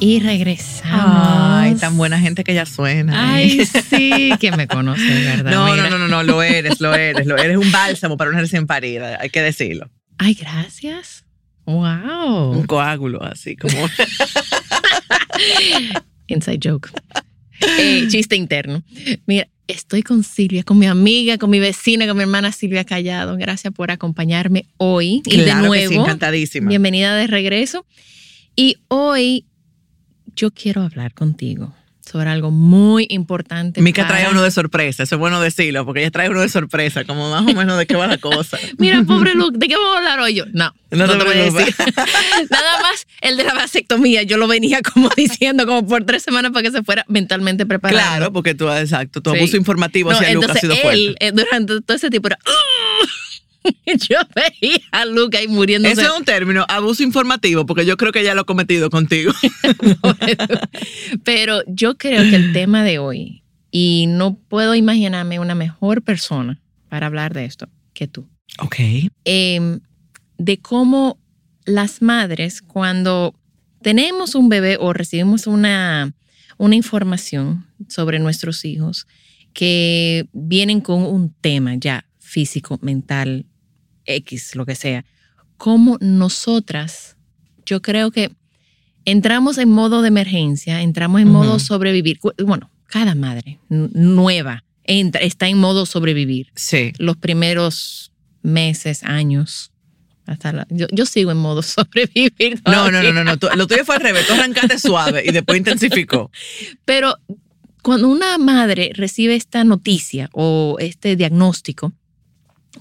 Y regresamos. Ay, tan buena gente que ya suena. Ay, sí, que me conoce, ¿verdad? No, Mira. no, no, no, no, lo eres, lo eres, lo eres un bálsamo para una recién parida, hay que decirlo. Ay, gracias. Wow. Un coágulo así como. Inside joke. Eh, chiste interno. Mira, estoy con Silvia, con mi amiga, con mi vecina, con mi hermana Silvia Callado. Gracias por acompañarme hoy. y de que nuevo, sí, encantadísima. bienvenida de regreso. Y hoy yo quiero hablar contigo sobre algo muy importante. Mica para- trae uno de sorpresa, eso es bueno decirlo, porque ella trae uno de sorpresa, como más o menos de qué va la cosa. Mira, pobre Luke, ¿de qué vamos a hablar hoy yo? No, No no, te te voy a decir. Nada más el de la vasectomía, yo lo venía como diciendo como por tres semanas para que se fuera mentalmente preparado. Claro, porque tú, exacto, tu Sí. abuso informativo No, hacia Luca ha sido él, fuerte. eh, durante todo ese tiempo era... yo veía a Luke ahí muriéndose. Eso es un término, abuso informativo, porque yo creo que ella lo ha cometido contigo. Pero yo creo que el tema de hoy, y no puedo imaginarme una mejor persona para hablar de esto que tú, Ok. eh, de cómo las madres cuando tenemos un bebé o recibimos una, una información sobre nuestros hijos que vienen con un tema ya físico, mental, X, lo que sea, cómo nosotras, yo creo que entramos en modo de emergencia, entramos en modo Ujú. sobrevivir. Cu- Bueno, cada madre nueva entra- está en modo sobrevivir Sí. los primeros meses, años. Hasta la- yo, yo sigo en modo sobrevivir. No, no, no, no, no. tú- lo tuyo fue al revés. Tú arrancaste suave y después intensificó. Pero cuando una madre recibe esta noticia o este diagnóstico,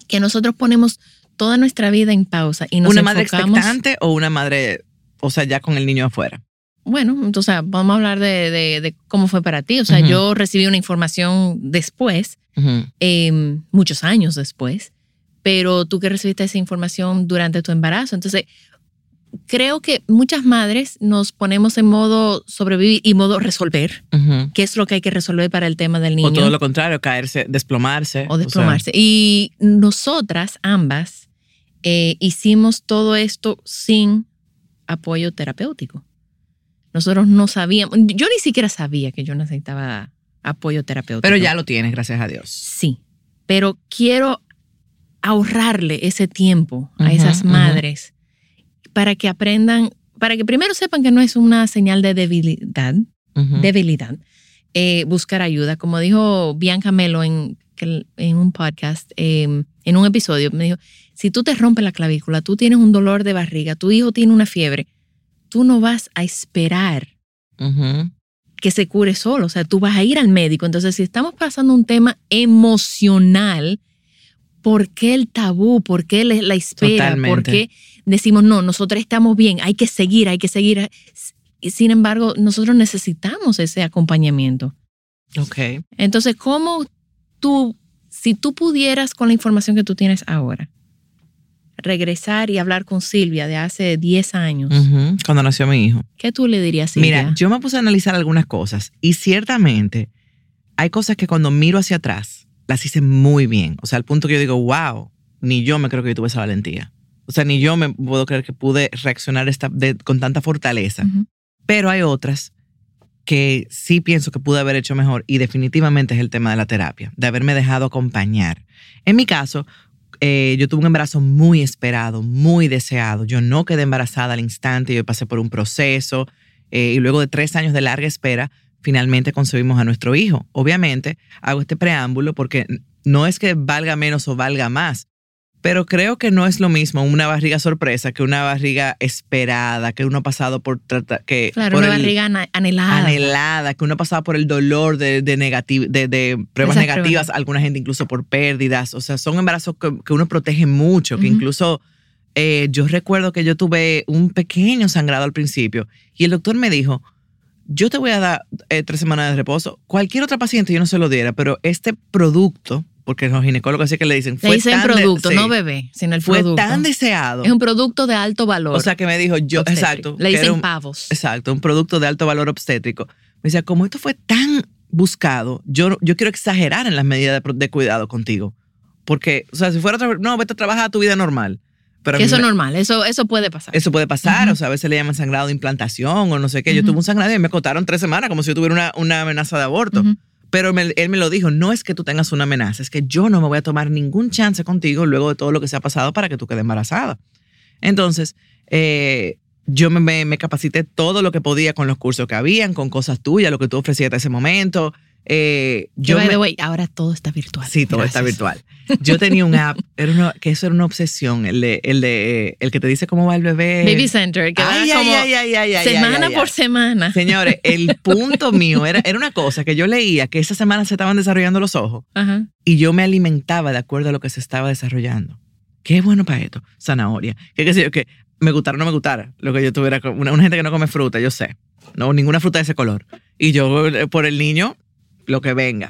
que nosotros ponemos toda nuestra vida en pausa y nos ¿Una madre enfocamos. expectante o una madre, o sea, ya con el niño afuera? Bueno, entonces vamos a hablar de, de- de cómo fue para ti. O sea, yo recibí una información después, eh, muchos años después, pero tú que recibiste esa información durante tu embarazo. Entonces, creo que muchas madres nos ponemos en modo sobrevivir y modo resolver, qué es lo que hay que resolver para el tema del niño. O todo lo contrario, caerse, desplomarse. o desplomarse. y nosotras, ambas, eh, hicimos todo esto sin apoyo terapéutico. Nosotros no sabíamos, yo ni siquiera sabía que yo necesitaba apoyo terapéutico. pero ya lo tienes, gracias a Dios. Sí, pero quiero ahorrarle ese tiempo a esas madres para que aprendan, para que primero sepan que no es una señal de debilidad, debilidad, eh, buscar ayuda. Como dijo Bianca Melo en, un podcast, eh, en un episodio, me dijo, si tú te rompes la clavícula, tú tienes un dolor de barriga, tu hijo tiene una fiebre, tú no vas a esperar que se cure solo, o sea, tú vas a ir al médico. Entonces, si estamos pasando un tema emocional, ¿por qué el tabú? ¿Por qué la espera? ¿Por qué decimos, no, nosotros estamos bien, hay que seguir, hay que seguir? Sin embargo, nosotros necesitamos ese acompañamiento. Ok. Entonces, ¿cómo tú, si tú pudieras con la información que tú tienes ahora, regresar y hablar con Silvia de hace 10 años. Cuando nació mi hijo. ¿qué tú le dirías Silvia? Mira, yo me puse a analizar algunas cosas y ciertamente hay cosas que cuando miro hacia atrás las hice muy bien. O sea, al punto que yo digo, wow, ni yo me creo que yo tuve esa valentía. O sea, ni yo me puedo creer que pude reaccionar esta, de- con tanta fortaleza. Pero hay otras que sí pienso que pude haber hecho mejor y definitivamente es el tema de la terapia, de haberme dejado acompañar. En mi caso, eh, yo tuve un embarazo muy esperado, muy deseado. Yo no quedé embarazada al instante, yo pasé por un proceso eh, y luego de tres años de larga espera, finalmente concebimos a nuestro hijo. Obviamente, hago este preámbulo porque no es que valga menos o valga más, Pero creo que no es lo mismo una barriga sorpresa que una barriga esperada, que uno ha pasado por tratar que Claro, por una el- barriga anhelada. anhelada, que uno ha pasado por el dolor de, de, de, de pruebas Esas negativas, pruebas. alguna gente incluso por pérdidas. O sea, son embarazos que, que uno protege mucho, que incluso eh, yo recuerdo que yo tuve un pequeño sangrado al principio y el doctor me dijo, yo te voy a dar eh, tres semanas de reposo. Cualquier otra paciente yo no se lo diera, pero este producto, porque los ginecólogos así que le dicen, Le fue dicen tan de- producto, sí, no bebé, sino el fue producto. tan deseado. es un producto de alto valor. O sea, que me dijo, yo, obstétrico. exacto. Le dicen un- pavos. Exacto, un producto de alto valor obstétrico. Me decía, como esto fue tan buscado, yo, yo quiero exagerar en las medidas de, cuidado contigo. Porque, o sea, si fuera otra, no, vete a trabajar a tu vida normal. Pero Que eso es normal, eso, eso puede pasar. eso puede pasar, o sea, a veces le llaman sangrado de implantación o no sé qué. Yo tuve un sangrado y me acotaron tres semanas como si yo tuviera una, una amenaza de aborto. Pero él me lo dijo, no es que tú tengas una amenaza, es que yo no me voy a tomar ningún chance contigo luego de todo lo que se ha pasado para que tú quedes embarazada. Entonces, eh, yo me, me- me capacité todo lo que podía con los cursos que habían, con cosas tuyas, lo que tú ofrecías hasta ese momento. Eh, Yo, yo by me- the way, ahora todo está virtual. Sí, todo está Gracias. virtual. Yo tenía un app, era una- que eso era una obsesión, el de, el de el que te dice cómo va el bebé. Baby Center, que Ay, ay, como ay, ay, ay, ay, semana por semana. Señores, el punto mío era, era una cosa que yo leía que esa semana se estaban desarrollando los ojos Ajá. y yo me alimentaba de acuerdo a lo que se estaba desarrollando. Qué bueno para esto, zanahoria. Que qué sé yo, que me gustara o no me gustara. Lo que yo tuviera, una, una gente que no come fruta, yo sé. No, ninguna fruta de ese color. Y yo, eh, por el niño, lo que venga.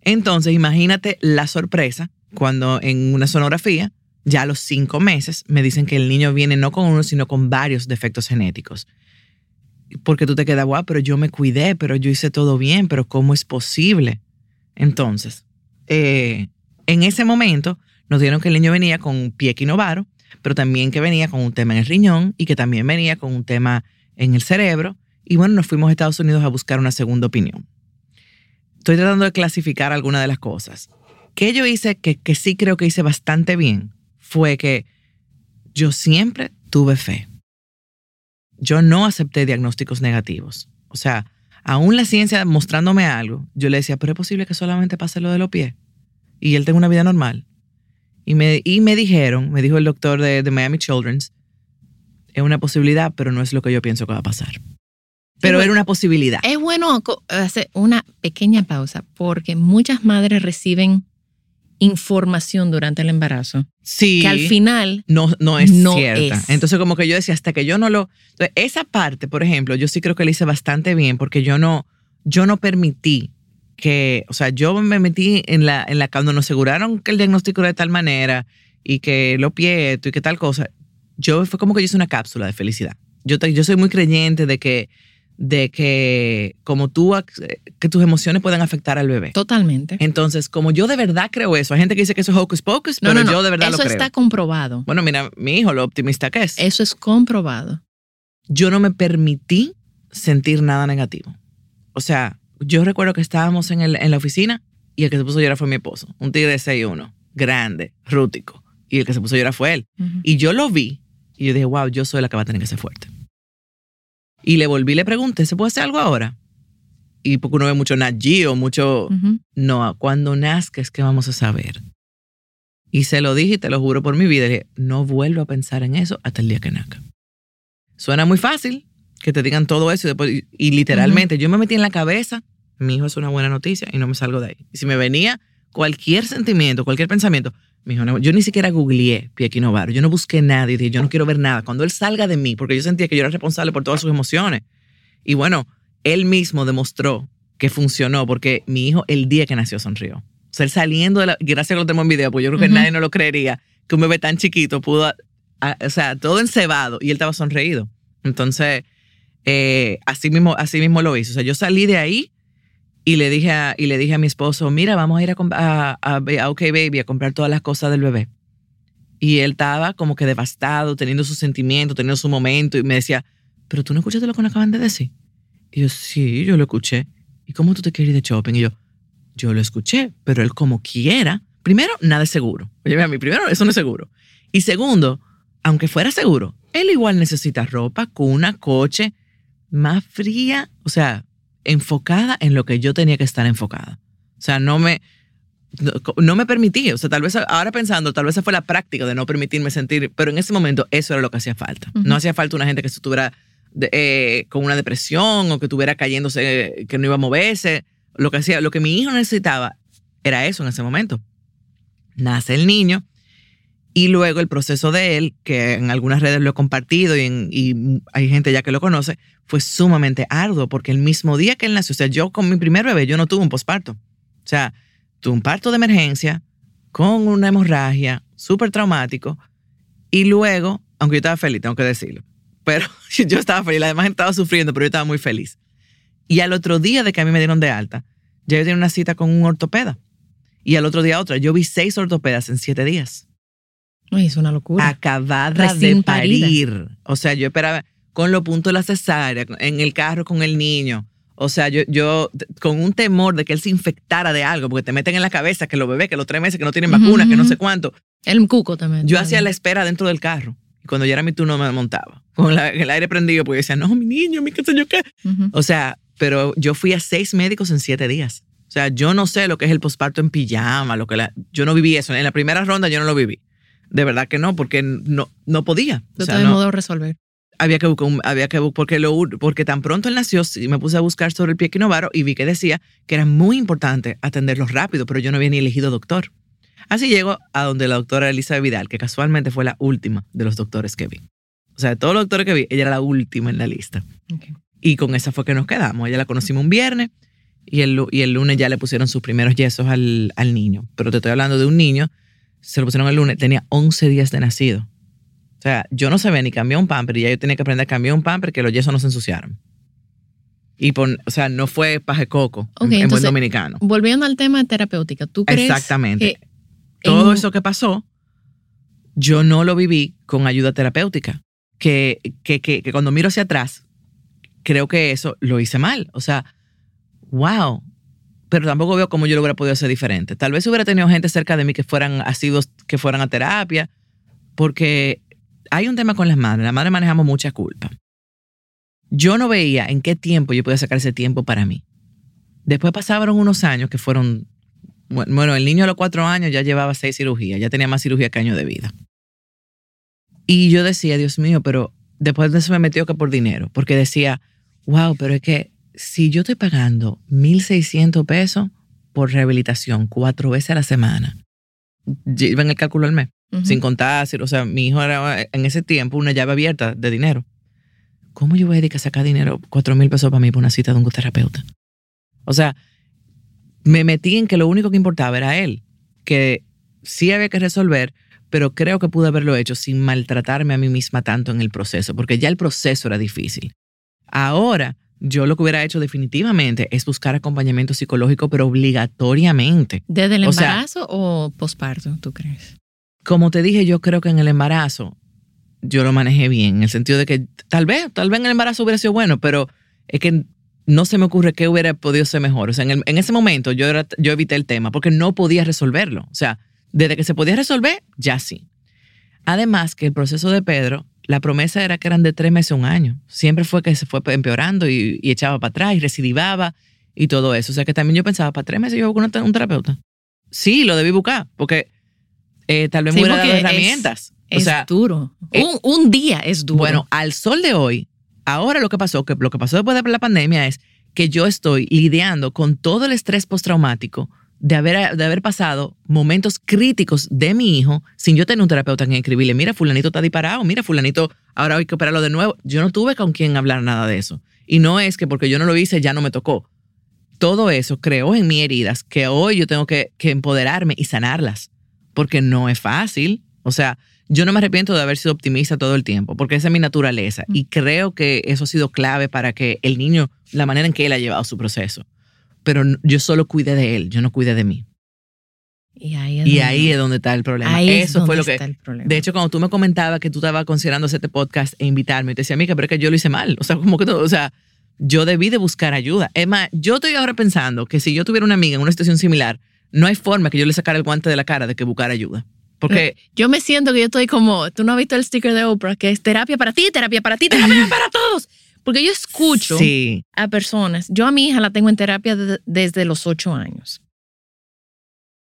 Entonces, imagínate la sorpresa cuando en una sonografía, ya a los cinco meses, me dicen que el niño viene no con uno, sino con varios defectos genéticos. Porque tú te quedas, guau, pero yo me cuidé, pero yo hice todo bien, pero ¿cómo es posible? Entonces, eh, en ese momento nos dieron que el niño venía con un pie equinovaro, pero también que venía con un tema en el riñón y que también venía con un tema en el cerebro. Y bueno, nos fuimos a Estados Unidos a buscar una segunda opinión estoy tratando de clasificar algunas de las cosas. Que yo hice, que, que sí creo que hice bastante bien, fue que yo siempre tuve fe. Yo no acepté diagnósticos negativos. O sea, aún la ciencia mostrándome algo, yo le decía, pero es posible que solamente pase lo de los pies y él tenga una vida normal. Y me, y me dijeron, me dijo el doctor de, de Miami Children's, es una posibilidad, pero no es lo que yo pienso que va a pasar. Pero bueno. era una posibilidad. Es bueno hacer una pequeña pausa porque muchas madres reciben información durante el embarazo Sí. que al final no, no es No cierta. es. Entonces, como que yo decía, hasta que yo no lo. Entonces, esa parte, por ejemplo, yo sí creo que la hice bastante bien porque yo no, yo no permití que, o sea, yo me metí en la, en la cuando nos aseguraron que el diagnóstico era de tal manera y que lo pieto y que tal cosa. Yo fue como que yo hice una cápsula de felicidad. Yo, yo soy muy creyente de que, de que como tú, que tus emociones pueden afectar al bebé. totalmente. Entonces, como yo de verdad creo eso, hay gente que dice que eso es hocus pocus, No, pero no, no. yo de verdad Eso lo creo. está comprobado. Bueno, mira, mi hijo, lo optimista que es. Eso es comprobado. Yo no me permití sentir nada negativo. O sea, yo recuerdo que estábamos en, el- en la oficina y el que se puso a llorar fue mi esposo. Un tigre de 6'1", grande, rútico. Y el que se puso a llorar fue él. Y yo lo vi y yo dije, wow, yo soy la que va a tener que ser fuerte. Y le volví y le pregunté, ¿se puede hacer algo ahora? Y porque uno ve mucho Nat Geo, mucho... No, cuando nazca es que vamos a saber. Y se lo dije y te lo juro por mi vida. dije, no vuelvo a pensar en eso hasta el día que nazca. Suena muy fácil que te digan todo eso y, después, y, y literalmente yo me metí en la cabeza, mi hijo es una buena noticia y no me salgo de ahí. Y si me venía cualquier sentimiento, cualquier pensamiento, mi hijo, no, yo ni siquiera googleé Piecky Novaro, yo no busqué nada y dije, yo no quiero ver nada. Cuando él salga de mí, porque yo sentía que yo era responsable por todas sus emociones. Y bueno, él mismo demostró que funcionó porque mi hijo el día que nació sonrió. O sea, él saliendo de la... Gracias a que lo tenemos en video, porque yo creo que Ujú. nadie no lo creería que un bebé tan chiquito pudo... a- o sea, todo encebado y él estaba sonreído. Entonces, eh, así, mismo, así mismo lo hizo. O sea, yo salí de ahí y le dije a, y le dije a mi esposo, mira, vamos a ir a, a, a, a OK Baby a comprar todas las cosas del bebé. Y él estaba como que devastado, teniendo sus sentimientos, teniendo su momento. Y me decía, pero tú no escuchaste lo que nos acaban de decir. Y yo, sí, yo lo escuché. ¿Y cómo tú te quieres ir de shopping? Y yo, yo lo escuché, pero él como quiera. Primero, nada es seguro. Oye, a mí, primero, eso no es seguro. Y segundo, aunque fuera seguro, él igual necesita ropa, cuna, coche, más fría, o sea, enfocada en lo que yo tenía que estar enfocada. O sea, no me... no, no me permití. O sea, tal vez ahora pensando, tal vez esa fue la práctica de no permitirme sentir, pero en ese momento eso era lo que hacía falta. No hacía falta una gente que estuviera de- eh, con una depresión o que estuviera cayéndose, que no iba a moverse. Lo que hacía, lo que mi hijo necesitaba era eso en ese momento. Nace el niño y luego el proceso de él, que en algunas redes lo he compartido y, hay gente ya que lo conoce, fue sumamente arduo porque el mismo día que él nació, o sea, yo con mi primer bebé, yo no tuve un posparto. O sea, tuve un parto de emergencia con una hemorragia súper traumático y luego, aunque yo estaba feliz, tengo que decirlo, pero yo estaba feliz, además estaba sufriendo, pero yo estaba muy feliz. Y al otro día de que a mí me dieron de alta, ya yo tenía una cita con un ortopeda. Y al otro día otra. Yo vi seis ortopedas en siete días Uy, es una locura. acabada Recién de parida. parir. O sea, yo esperaba con los puntos de la cesárea, en el carro con el niño. O sea, yo, yo con un temor de que él se infectara de algo, porque te meten en la cabeza que los bebés, que los tres meses que no tienen vacuna, que no sé cuánto. El cuco también. Yo hacía la espera dentro del carro. Y cuando ya era mi turno me montaba. Con la- el aire prendido, porque decía, no, mi niño, mi qué sé yo qué. O sea, pero yo fui a seis médicos en siete días. O sea, yo no sé lo que es el posparto en pijama, lo que la, yo no viví eso. En la primera ronda yo no lo viví. De verdad que no, porque no, no podía. O De sea, todo no- modo resolver. había que buscar, un- había que porque lo, porque tan pronto él nació, me puse a buscar sobre el pie equinovaro y vi que decía que era muy importante atenderlo rápido, pero yo no había ni elegido doctor. Así llego a donde la doctora Elisa Vidal, que casualmente fue la última de los doctores que vi. O sea, de todos los doctores que vi, ella era la última en la lista. Y con esa fue que nos quedamos. Ella la conocimos un viernes y el, y el lunes ya le pusieron sus primeros yesos al, al niño. Pero te estoy hablando de un niño, se lo pusieron el lunes, tenía 11 días de nacido. O sea, yo no sabía ni cambiar un pamper y ya yo tenía que aprender a cambiar un pamper que los yesos no se ensuciaran. Y pon- o sea, no fue paje coco en, en buen entonces, dominicano. Volviendo al tema terapéutica, ¿tú crees Exactamente. que Todo en- eso que pasó, yo no lo viví con ayuda terapéutica. Que, que, que, que cuando miro hacia atrás, creo que eso lo hice mal. O sea, wow. Pero tampoco veo cómo yo lo hubiera podido hacer diferente. Tal vez hubiera tenido gente cerca de mí que fueran asiduos, que fueran a terapia, porque hay un tema con las madres. Las madres manejamos mucha culpa. Yo no veía en qué tiempo yo podía sacar ese tiempo para mí. Después pasaron unos años que fueron bueno, el niño a los cuatro años ya llevaba seis cirugías, ya tenía más cirugía que años de vida. Y yo decía, Dios mío, pero después de eso me metió que por dinero, porque decía, wow, pero es que si yo estoy pagando 1.600 pesos por rehabilitación cuatro veces a la semana, lleva en el cálculo al mes, sin contar, o sea, mi hijo era en ese tiempo una llave abierta de dinero. ¿Cómo yo voy a dedicar a sacar dinero, cuatro mil pesos para mí por una cita de un terapeuta? O sea, me metí en que lo único que importaba era él, que sí había que resolver, pero creo que pude haberlo hecho sin maltratarme a mí misma tanto en el proceso, porque ya el proceso era difícil. Ahora, yo lo que hubiera hecho definitivamente es buscar acompañamiento psicológico, pero obligatoriamente. ¿Desde el o sea- embarazo o posparto, tú crees? Como te dije, yo creo que en el embarazo yo lo manejé bien, en el sentido de que tal vez, tal vez en el embarazo hubiera sido bueno, pero es que no se me ocurre qué hubiera podido ser mejor. O sea, en, el- en ese momento yo, era- yo evité el tema porque no podía resolverlo. O sea, desde que se podía resolver, ya sí. Además que el proceso de Pedro, la promesa era que eran de tres meses a un año. Siempre fue que se fue empeorando y, y echaba para atrás y recidivaba y todo eso. O sea que también yo pensaba, para tres meses yo voy con un terapeuta. Sí, lo debí buscar porque eh, tal vez Sí, me hubiera dado herramientas. Es o sea, duro. eh, un, un día es duro. bueno, al sol de hoy, ahora lo que pasó, que lo que pasó después de la pandemia es que yo estoy lidiando con todo el estrés postraumático de haber, de haber pasado momentos críticos de mi hijo sin yo tener un terapeuta en escribirle, mira, fulanito está disparado, mira, fulanito, ahora hay que operarlo de nuevo. Yo no tuve con quien hablar nada de eso. Y no es que porque yo no lo hice ya no me tocó. Todo eso creó en mí heridas que hoy yo tengo que, que empoderarme y sanarlas, porque no es fácil. O sea, yo no me arrepiento de haber sido optimista todo el tiempo, porque esa es mi naturaleza. Y creo que eso ha sido clave para que el niño, la manera en que él ha llevado su proceso. Pero yo solo cuidé de él, yo no cuidé de mí. y ahí es Y donde- ahí es donde está el problema. ahí es eso fue donde lo que... está el problema. De hecho, cuando tú me comentabas que tú estabas considerando hacer este podcast e invitarme, te decía, amiga, pero es que yo lo hice mal. O sea, como que todo, o sea, yo debí de buscar ayuda. Es más, yo estoy ahora pensando que si yo tuviera una amiga en una situación similar, no hay forma que yo le sacara el guante de la cara de que buscar ayuda. Porque Yo me siento que yo estoy como, tú no has visto el sticker de Oprah, que es terapia para ti, terapia para ti, terapia para todos. Porque yo escucho sí, a personas, yo a mi hija la tengo en terapia de- desde los ocho años.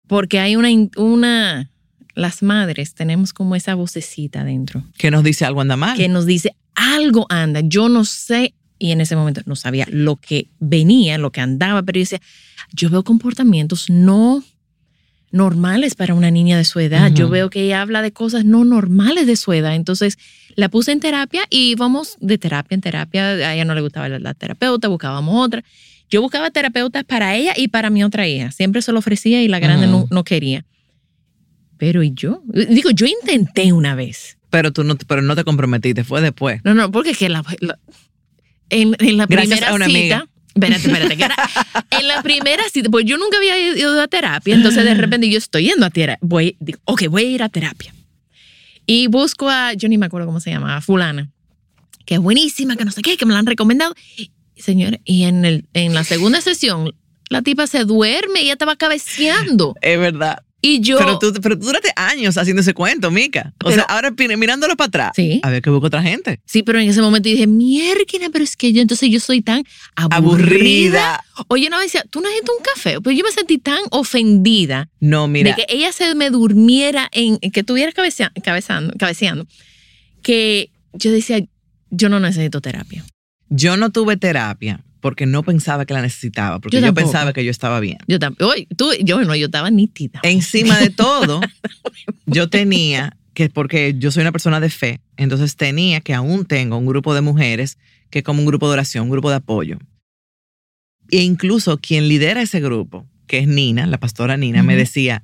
Porque hay una, una, las madres tenemos como esa vocecita dentro Que nos dice algo anda mal. que nos dice algo anda, yo no sé, y en ese momento no sabía lo que venía, lo que andaba, pero yo decía, yo veo comportamientos no normales para una niña de su edad, yo veo que ella habla de cosas no normales de su edad, entonces la puse en terapia y vamos de terapia en terapia, a ella no le gustaba la, la terapeuta, buscábamos otra. Yo buscaba terapeutas para ella y para mi otra hija. Siempre se lo ofrecía y la grande no, no quería. Pero ¿y yo? Digo, yo intenté una vez. Pero tú no, pero no te comprometiste, fue después. No, no, porque es que la, la- en, en la Gracias primera a una cita. amiga. Espérate, espérate. que era- en la primera cita, pues yo nunca había ido a terapia, entonces de repente yo estoy yendo a terapia. Voy, digo, ok, voy a ir a terapia. Y busco a, yo ni me acuerdo cómo se llama, a Fulana, que es buenísima, que no sé qué, que me la han recomendado. Y, señora, y en, el, en la segunda sesión, la tipa se duerme y ella estaba cabeceando. Es verdad. Y yo. Pero tú, pero tú duraste años haciendo ese cuento, Mica. O Pero- sea, ahora mirándolo para atrás. Sí. A ver que busco otra gente. Sí, pero en ese momento dije, mierda, pero es que yo entonces yo soy tan aburrida. Aburrida. Oye, no me decía, tú no necesitas un café. Pero yo me sentí tan ofendida No, mira. de que ella se me durmiera en, en que estuviera cabecea- cabezando, cabeceando, que yo decía, yo no necesito terapia. Yo no tuve terapia porque no pensaba que la necesitaba, porque Yo yo, tampoco. pensaba que yo estaba bien. Yo también, oye, tú, yo no, yo estaba nítida. Encima de todo, yo tenía que, porque yo soy una persona de fe, entonces tenía que aún tengo un grupo de mujeres que es como un grupo de oración, un grupo de apoyo. E incluso quien lidera ese grupo, que es Nina, la pastora Nina, me Ujú. decía,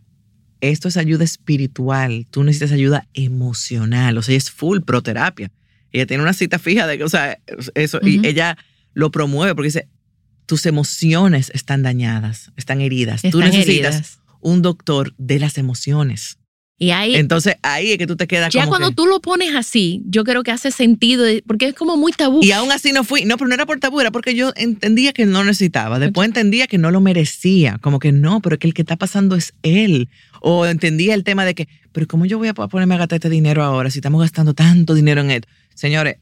esto es ayuda espiritual, tú necesitas ayuda emocional, o sea, ella es full pro terapia. Ella tiene una cita fija de que, o sea, eso, y Ujú. ella lo promueve porque dice, tus emociones están dañadas, están heridas. tú necesitas heridas. un doctor de las emociones. Y ahí, Entonces ahí es que tú te quedas ya como cuando que- tú lo pones así, yo creo que hace sentido, porque es como muy tabú. Y aún así no fui, no, pero no era por tabú, era porque yo entendía que no necesitaba. Después entendía que no lo merecía, como que no, pero que el que está pasando es él. O entendía el tema de que, pero ¿cómo yo voy a ponerme a gastar este dinero ahora si estamos gastando tanto dinero en esto? Señores,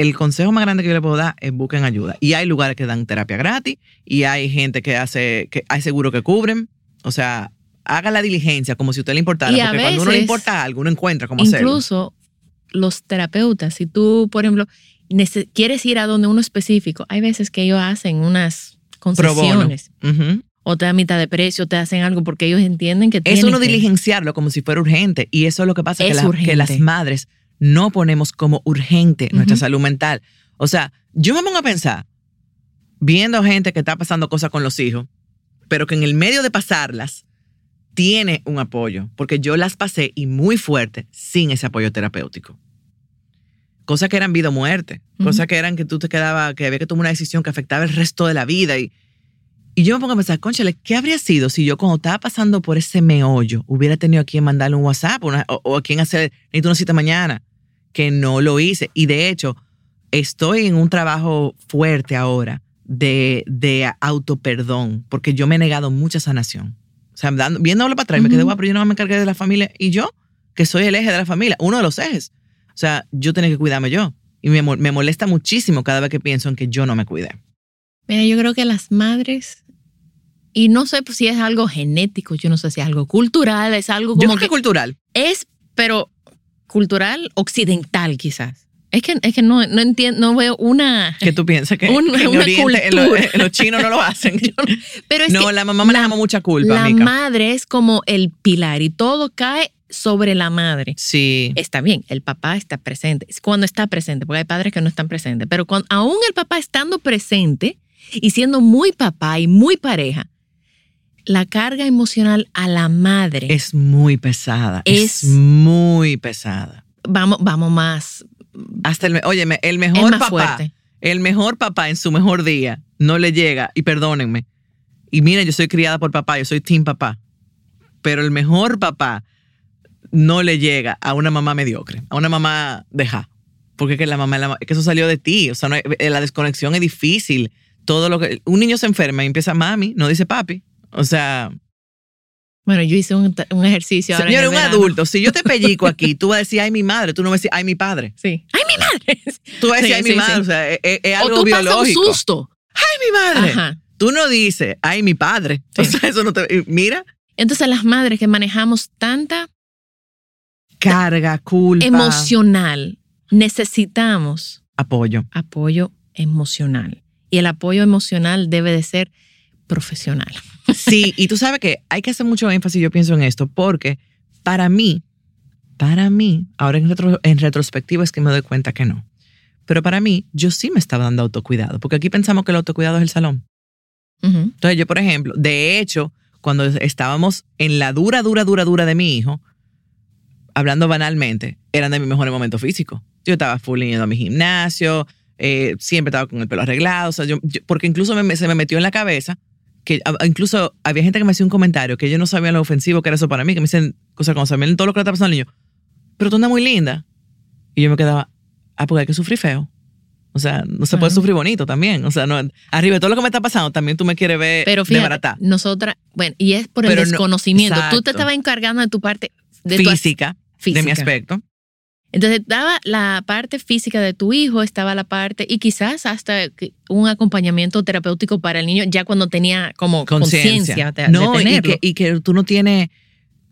el consejo más grande que yo le puedo dar es busquen ayuda. Y hay lugares que dan terapia gratis y hay gente que hace, que hay seguro que cubren. O sea, haga la diligencia como si a usted le importara. Y porque cuando uno le importa algo, uno encuentra cómo hacerlo. Incluso los terapeutas, si tú, por ejemplo, quieres ir a donde uno específico, hay veces que ellos hacen unas Pro bono. concesiones o te dan mitad de precio, te hacen algo porque ellos entienden que Es uno que- diligenciarlo como si fuera urgente. Y eso es lo que pasa, la- que las madres no ponemos como urgente nuestra salud mental. O sea, yo me pongo a pensar, viendo gente que está pasando cosas con los hijos, pero que en el medio de pasarlas tiene un apoyo, porque yo las pasé y muy fuerte sin ese apoyo terapéutico. Cosas que eran vida o muerte, Ujú. cosas que eran que tú te quedaba, que había que tomar una decisión que afectaba el resto de la vida y, y yo me pongo a pensar, conchale, ¿qué habría sido si yo cuando estaba pasando por ese meollo hubiera tenido a quien mandarle un WhatsApp una- o, o a quien hacer, necesito una cita mañana? Que no lo hice. Y de hecho, estoy en un trabajo fuerte ahora de, de autoperdón, porque yo me he negado mucha sanación. O sea, dando, viéndolo para atrás, me quedé, guau, pero yo no me encargué de la familia. Y yo, que soy el eje de la familia, uno de los ejes. O sea, yo tenía que cuidarme yo. Y me, me molesta muchísimo cada vez que pienso en que yo no me cuidé. Mira, yo creo que las madres, y no sé pues, si es algo genético, yo no sé si es algo cultural, es algo Yo como creo que cultural. es, pero cultural occidental quizás. Es que, es que no, no entiendo, no veo una... que tú piensas que, Una- que en una Oriente en lo- cultura. en los chinos no lo hacen. Pero es no, que la mamá manejamos mucha culpa, la madre es como el pilar y todo cae sobre la madre. Sí. Está bien, el papá está presente. Es cuando está presente, porque hay padres que no están presentes. Pero cuando, aún el papá estando presente y siendo muy papá y muy pareja, la carga emocional a la madre. Es muy pesada. Es, Es- muy pesada. vamos, vamos más, Hasta el, me- óyeme, el mejor papá, fuerte. el mejor papá en su mejor día no le llega, y perdónenme. Y miren, yo soy criada por papá, yo soy team papá. Pero el mejor papá no le llega a una mamá mediocre, a una mamá deja. Porque es que la mamá, es la es que eso salió de ti. O sea, no hay- eh, la desconexión es difícil. Todo lo que. Un niño se enferma y empieza mami, no dice papi. O sea, Bueno, yo hice un, un ejercicio ahora. señor, un verano. adulto, si yo te pellico aquí, tú vas a decir, ay, mi madre, tú no vas a decir, ay, mi padre. Sí. ¡Ay, mi madre! Tú vas a decir, Sí, ay, mi madre. sí. O sea, es, es- es O algo tú pasas un biológico. susto. Ay, mi madre. Ajá. Tú no dices, ay, mi padre. O sea, eso no te. Mira, Entonces las madres que manejamos tanta Carga, culpa. emocional, necesitamos Apoyo. apoyo emocional. Y el apoyo emocional debe de ser profesional. Sí, y tú sabes que hay que hacer mucho énfasis, yo pienso en esto, porque para mí, para mí, ahora en, retro- en retrospectiva es que me doy cuenta que no. Pero para mí, yo sí me estaba dando autocuidado, porque aquí pensamos que el autocuidado es el salón. Ujú. Entonces yo, por ejemplo, de hecho, cuando estábamos en la dura, dura, dura, dura de mi hijo, hablando banalmente, eran de mis mejores momentos físicos. Yo estaba full yendo a mi gimnasio, eh, siempre estaba con el pelo arreglado, o sea, yo- yo- porque incluso me- se me metió en la cabeza que incluso había gente que me hacía un comentario que yo no sabía lo ofensivo que era eso para mí, que me dicen cosas como sabían todo lo que le está pasando al niño, pero tú andas muy linda. Y yo me quedaba, ah, porque hay que sufrir feo. O sea, no se puede sufrir bonito también. O sea, no, arriba de todo lo que me está pasando, también tú me quieres ver Pero de fíjate, barata. nosotras, bueno, y es por el Pero no- desconocimiento. Tú te estabas encargando de tu parte de tu Física, física. de mi aspecto. Entonces, estaba la parte física de tu hijo, estaba la parte, y quizás hasta un acompañamiento terapéutico para el niño ya cuando tenía como conciencia de, No, de y que, y que tú no tienes,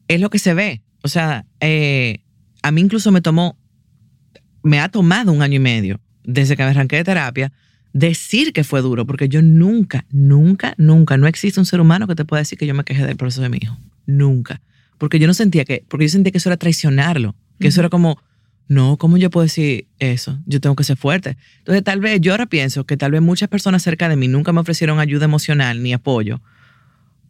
es lo que se ve. O sea, eh, a mí incluso me tomó, me ha tomado un año y medio desde que me arranqué de terapia decir que fue duro, porque yo nunca, nunca, nunca, no existe un ser humano que te pueda decir que yo me quejé del proceso de mi hijo. Nunca. Porque yo no sentía que, porque yo sentía que eso era traicionarlo, que eso era como, no, ¿cómo yo puedo decir eso? Yo tengo que ser fuerte. Entonces, tal vez, yo ahora pienso que tal vez muchas personas cerca de mí nunca me ofrecieron ayuda emocional ni apoyo,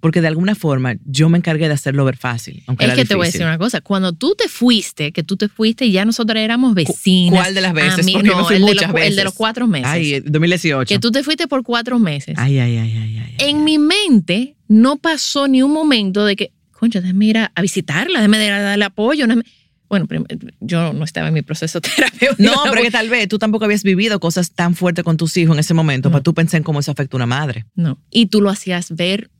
porque de alguna forma yo me encargué de hacerlo ver fácil, aunque Es era que te voy a decir difícil. una cosa, cuando tú te fuiste, que tú te fuiste y ya nosotros éramos vecinas. ¿Cuál de las veces? me no, fui el, de muchas los, cu- el de veces. los cuatro meses. Ay, eh, 2018. que tú te fuiste por cuatro meses. Ay, ay, ay, ay, ay. ay. En mi mente no pasó ni un momento de que, concha, déjame ir a, a visitarla, déjame darle apoyo. déjame-". Bueno, yo no estaba en mi proceso terapéutico. No, pero que tal vez tú tampoco habías vivido cosas tan fuertes con tus hijos en ese momento No. para tú pensar en cómo eso afecta a una madre. No. Y tú lo hacías ver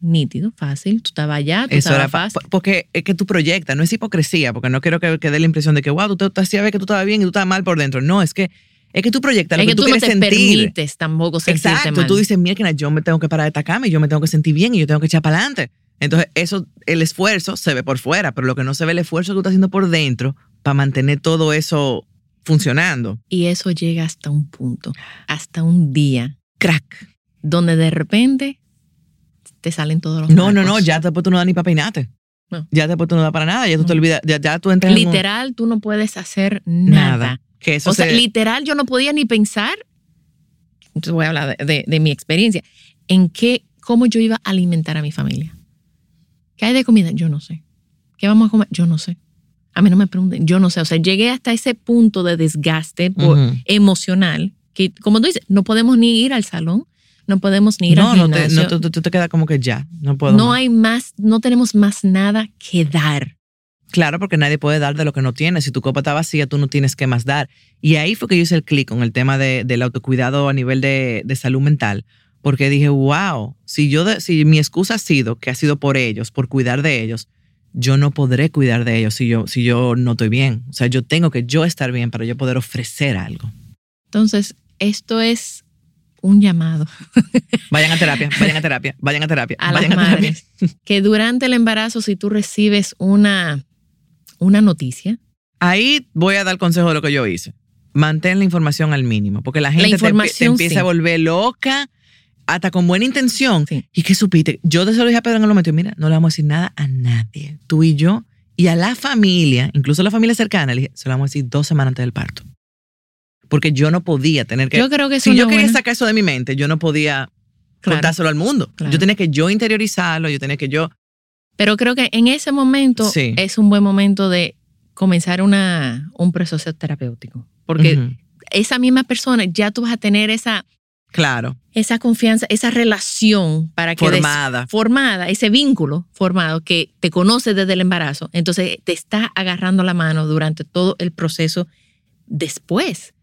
nítido, fácil. Tú estabas allá, tú Eso estabas era fácil. porque es que tú proyectas, no es hipocresía, porque no quiero que, que dé la impresión de que, wow, tú te, te hacías ver que tú estabas bien y tú estabas mal por dentro. No, es que es que tú proyectas lo Es que, que tú, tú no quieres te sentir. permites tampoco sentirte Exacto, mal. tú dices, mira, yo me tengo que parar de esta cama y yo me tengo que sentir bien y yo tengo que echar para adelante. Entonces, eso, el esfuerzo se ve por fuera, pero lo que no se ve es el esfuerzo que tú estás haciendo por dentro para mantener todo eso funcionando. Y eso llega hasta un punto, hasta un día, Crack. donde de repente te salen todos los No, no, marcos. no, ya después tú no das ni para peinarte. No. Ya después tú no das para nada, ya tú te No. olvidas, ya, ya tú entras en un- Literal, tú no puedes hacer nada. nada. Que eso o sea, se- literal, yo no podía ni pensar, entonces voy a hablar de, de- de mi experiencia, en qué, cómo yo iba a alimentar a mi familia. ¿Qué hay de comida? Yo no sé. ¿Qué vamos a comer? Yo no sé. A mí no me pregunten, yo no sé. O sea, llegué hasta ese punto de desgaste por- Ujú. emocional que, como tú dices, no podemos ni ir al salón, no podemos ni ir no, al no, te, gimnasio. no, tú, te quedas como que ya, no puedo. no más. hay más, no tenemos más nada que dar. Claro, porque nadie puede dar de lo que no tiene. Si tu copa está vacía, tú no tienes que más dar. Y ahí fue que yo hice el clic con el tema de- del autocuidado a nivel de, de salud mental. Porque dije, wow, si, yo de- si mi excusa ha sido que ha sido por ellos, por cuidar de ellos, yo no podré cuidar de ellos si yo, si yo no estoy bien. O sea, yo tengo que yo estar bien para yo poder ofrecer algo. Entonces, esto es un llamado Vayan a terapia, vayan a terapia, vayan a terapia. a las vayan a terapia. madres que durante el embarazo, si tú recibes una, una noticia, Ahí voy a dar consejo de lo que yo hice. Mantén la información al mínimo, porque la gente te empie- te, información, empieza sí. a volver loca, hasta con buena intención. Sí. ¿Y qué supiste? Yo eso lo dije a Pedro en el momento, mira, no le vamos a decir nada a nadie, tú y yo, y a la familia, incluso a la familia cercana, le dije, se lo vamos a decir dos semanas antes del parto. Porque yo no podía tener que... yo creo que si yo quería buena- sacar eso de mi mente, yo no podía Claro. contárselo al mundo. Claro. Yo tenía que yo interiorizarlo, yo tenía que yo... Pero creo que en ese momento Sí. es un buen momento de comenzar una, un proceso terapéutico. Porque esa misma persona ya tú vas a tener esa, Claro, esa confianza, esa relación para que des- formada. formada, ese vínculo formado que te conoce desde el embarazo, entonces te está agarrando la mano durante todo el proceso después.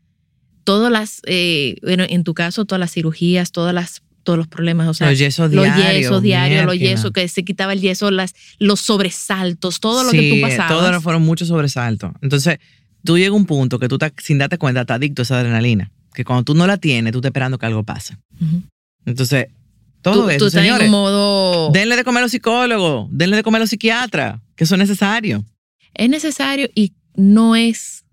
Todas las, eh, bueno, en tu caso, todas las cirugías, todas las, todos los problemas, o sea, los yesos los diarios. yesos diarios, los yesos que se quitaba el yeso, las, los sobresaltos, todo lo que tú Sí, pasabas. Todos fueron muchos sobresaltos. Entonces, tú llegas a un punto que tú estás, sin darte cuenta, estás adicto a esa adrenalina. Que cuando tú no la tienes, tú estás esperando que algo pase. Ujú. Entonces, Todo tú, eso, tú estás señores. en modo... Denle de comer a los psicólogos, denle de comer a los psiquiatras, que eso es necesario. es necesario y no es,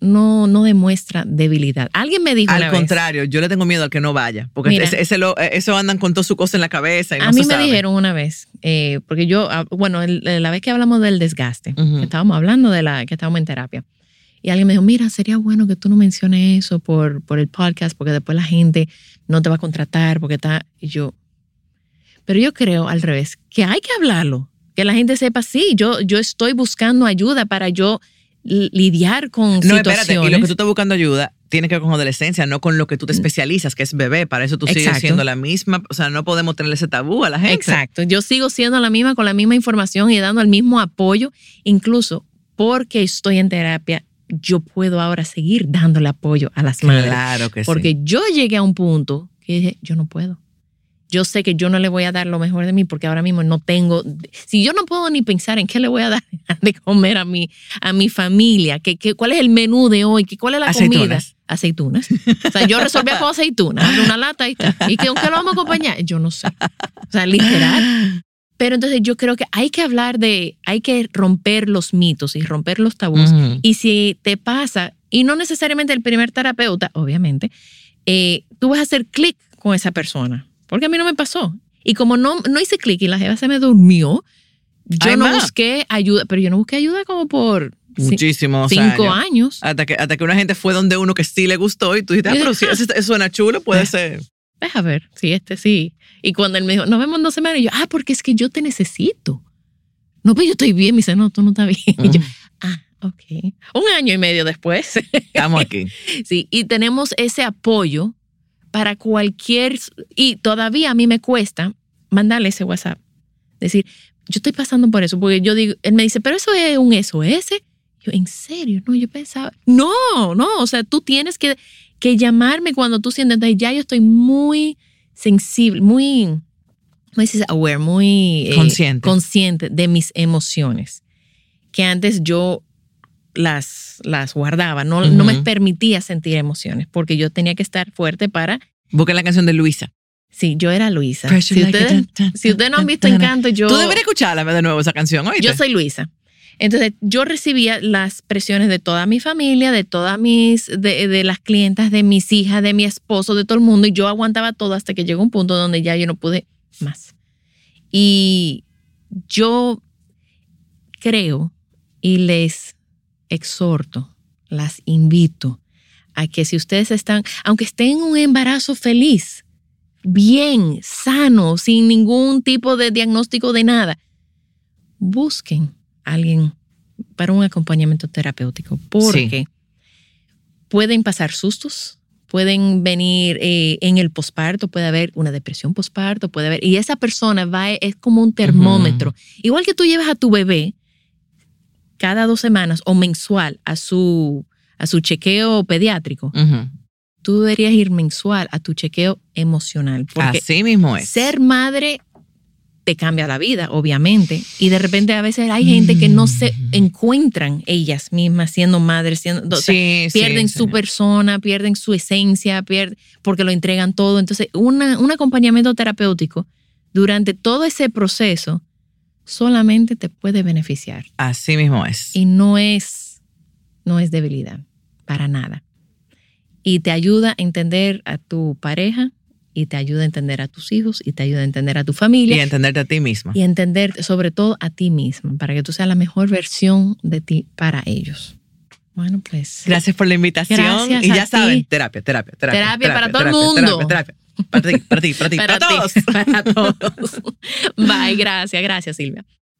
no, no demuestra debilidad. Alguien me dijo Al una vez- contrario, yo le tengo miedo al que no vaya, porque Mira. ese, ese lo- eso andan con toda su cosa en la cabeza. Y no a mí se me sabe. dijeron una vez, eh, porque yo, ah, bueno, el- la vez que hablamos del desgaste, Ujú. que estábamos hablando de la que estábamos en terapia, y alguien me dijo, mira, sería bueno que tú no menciones eso por, por el podcast, porque después la gente no te va a contratar, porque está, y yo, pero yo creo al revés, que hay que hablarlo, que la gente sepa, sí, yo, yo estoy buscando ayuda para yo li- lidiar con No, situaciones. espérate, y lo que tú estás buscando ayuda tiene que ver con adolescencia, no con lo que tú te especializas, que es bebé. Para eso tú sigues siendo la misma. O sea, no podemos tener ese tabú a la gente. Exacto. Yo sigo siendo la misma con la misma información y dando el mismo apoyo, incluso porque estoy en terapia, yo puedo ahora seguir dándole apoyo a las madres. Claro que Porque sí. yo llegué a un punto que dije, yo no puedo. Yo sé que yo no le voy a dar lo mejor de mí porque ahora mismo no tengo, si yo no puedo ni pensar en qué le voy a dar de comer a mi, a mi familia, que, que- cuál es el menú de hoy, que, cuál es la comida. Aceitunas. Aceitunas. O sea, yo resolvía con aceitunas, una lata y está. ¿Y que con qué lo vamos a acompañar? Yo no sé. O sea, literal. Pero entonces yo creo que hay que hablar de, hay que romper los mitos y romper los tabús. Ujú. Y si te pasa, y no necesariamente el primer terapeuta, obviamente, eh, tú vas a hacer clic con esa persona. Porque a mí no me pasó. Y como no, no hice clic y la jeva se me durmió, yo Ay, no busqué ayuda, pero yo no busqué ayuda como por Muchísimos cinco años. años. Hasta que, hasta que una gente fue donde uno que sí le gustó y tú dijiste, ah, pero si eso, eso suena chulo, puede ser. Deja ver, sí, este sí. Y cuando él me dijo, nos vemos en dos semanas, y yo, ah, porque es que yo te necesito. No, pues yo estoy bien. Me dice, no, tú no estás bien. Y yo, ah, ok. Un año y medio después. Estamos aquí. Sí, y tenemos ese apoyo para cualquier... Y todavía a mí me cuesta mandarle ese WhatsApp. Decir, yo estoy pasando por eso, porque yo digo, él me dice, pero eso es un SOS. Yo, ¿en serio? No, yo pensaba, no, no, o sea, tú tienes que, que llamarme cuando tú sientes, ya yo estoy muy sensible, muy, ¿cómo dices? Aware, muy... eh, Consciente. consciente de mis emociones, que antes yo las, las guardaba, no, no me permitía sentir emociones, porque yo tenía que estar fuerte para... Busquen la canción de Luisa. Sí, yo era Luisa. Si like ustedes, dun, dun, si ustedes no han visto dun. Encanto, yo, Tú deberías escucharla de nuevo esa canción, oíste. yo soy Luisa. Entonces, yo recibía las presiones de toda mi familia, de todas mis, de, de las clientas, de mis hijas, de mi esposo, de todo el mundo, y yo aguantaba todo hasta que llegó un punto donde ya yo no pude más. Y yo creo y les exhorto, las invito a que si ustedes están, aunque estén en un embarazo feliz, bien, sano, sin ningún tipo de diagnóstico de nada, busquen alguien para un acompañamiento terapéutico, porque pueden pasar sustos, pueden venir eh, en el posparto, puede haber una depresión posparto, puede haber, y esa persona va, es como un termómetro. Igual que tú llevas a tu bebé cada dos semanas o mensual a su, a su chequeo pediátrico, Ujú. tú deberías ir mensual a tu chequeo emocional, porque Así mismo es. ser madre te cambia la vida, obviamente. Y de repente a veces hay gente que no se encuentran ellas mismas siendo madres, siendo, o sea, Sí, sí, pierden sí. su persona, pierden su esencia, pierden, porque lo entregan todo. Entonces, una, un acompañamiento terapéutico durante todo ese proceso solamente te puede beneficiar. Así mismo es. Y no es, no es debilidad, para nada. Y te ayuda a entender a tu pareja, y te ayuda a entender a tus hijos, y te ayuda a entender a tu familia, Y entenderte a ti misma. y a entender sobre todo a ti mismo, para que tú seas la mejor versión de ti para ellos. Bueno, pues. Gracias por la invitación. Gracias y a ya saben, terapia, terapia, terapia. Terapia para todo el mundo. Terapia, terapia. Para ti, para ti, para ti, para, todos. para todos. Bye, gracias, gracias Silvia.